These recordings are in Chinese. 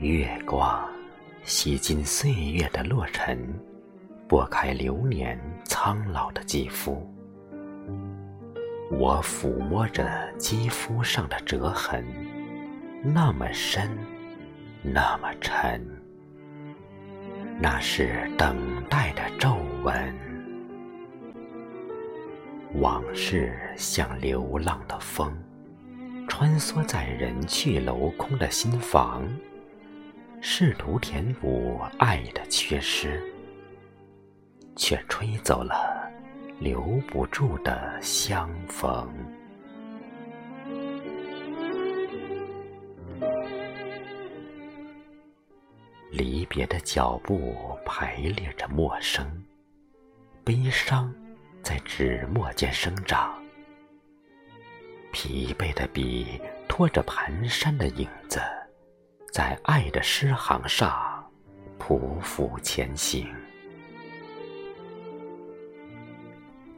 月光洗尽岁月的落尘，拨开流年苍老的肌肤。我抚摸着肌肤上的折痕，那么深，那么沉，那是等待的皱纹。往事像流浪的风，穿梭在人去楼空的心房。试图填补爱的缺失，却吹走了留不住的相逢。离别的脚步排列着陌生，悲伤在纸墨间生长，疲惫的笔拖着蹒跚的影子。在爱的诗行上匍匐前行，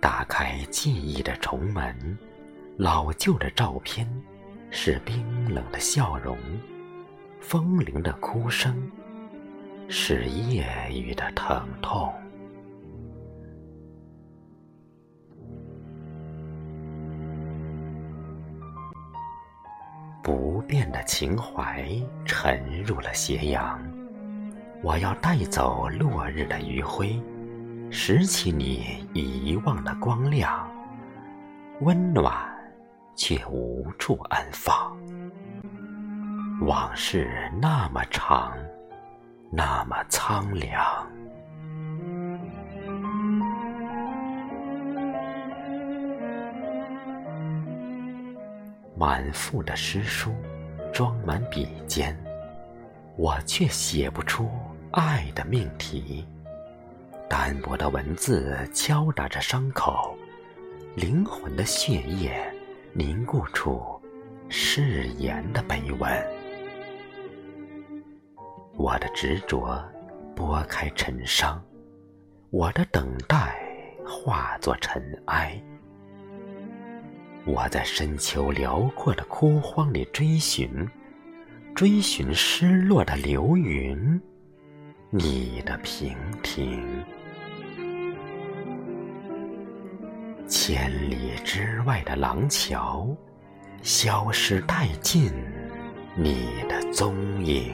打开记忆的重门，老旧的照片是冰冷的笑容，风铃的哭声是夜雨的疼痛。不变的情怀沉入了斜阳，我要带走落日的余晖，拾起你遗忘的光亮，温暖却无处安放。往事那么长，那么苍凉。满腹的诗书装满笔尖，我却写不出爱的命题。单薄的文字敲打着伤口，灵魂的血液凝固出誓言的碑文。我的执着拨开尘伤，我的等待化作尘埃。我在深秋辽阔的枯荒里追寻，追寻失落的流云，你的平停。千里之外的廊桥，消失殆尽你的踪影。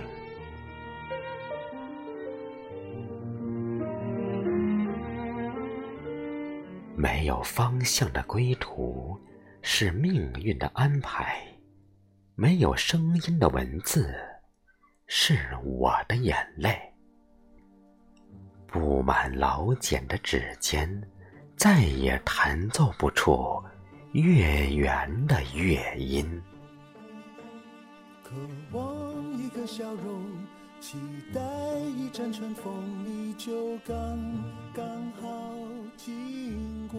有方向的归途。是命运的安排，没有声音的文字，是我的眼泪。布满老茧的指尖，再也弹奏不出月圆的乐音。渴望一个笑容，期待一阵春风，你就刚刚好经过。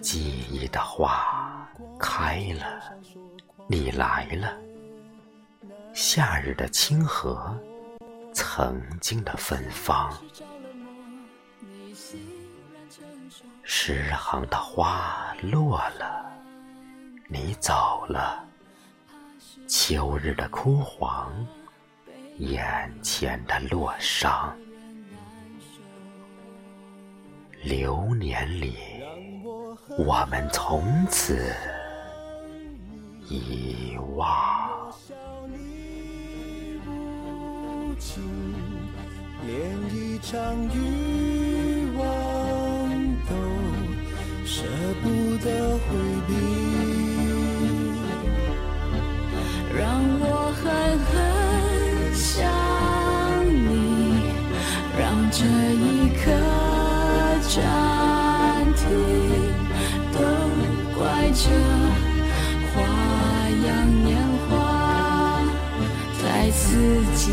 记忆的花开了，你来了。夏日的清河，曾经的芬芳。诗行的花落了，你走了。秋日的枯黄，眼前的落伤。流年里，我们从此遗忘。连一场欲望都舍不得回避，自己。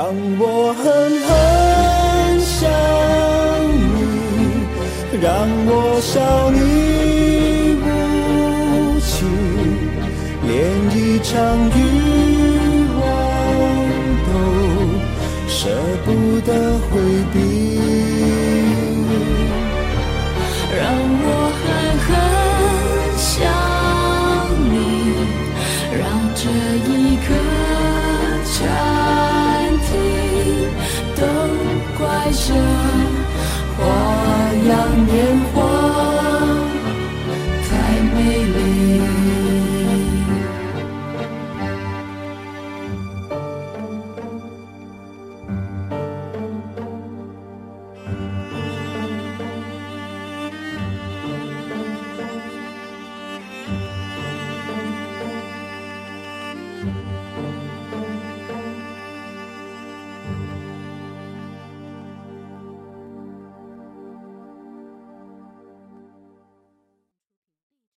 让我狠狠想你，让我笑你无情，连一场欲望都舍不得回避。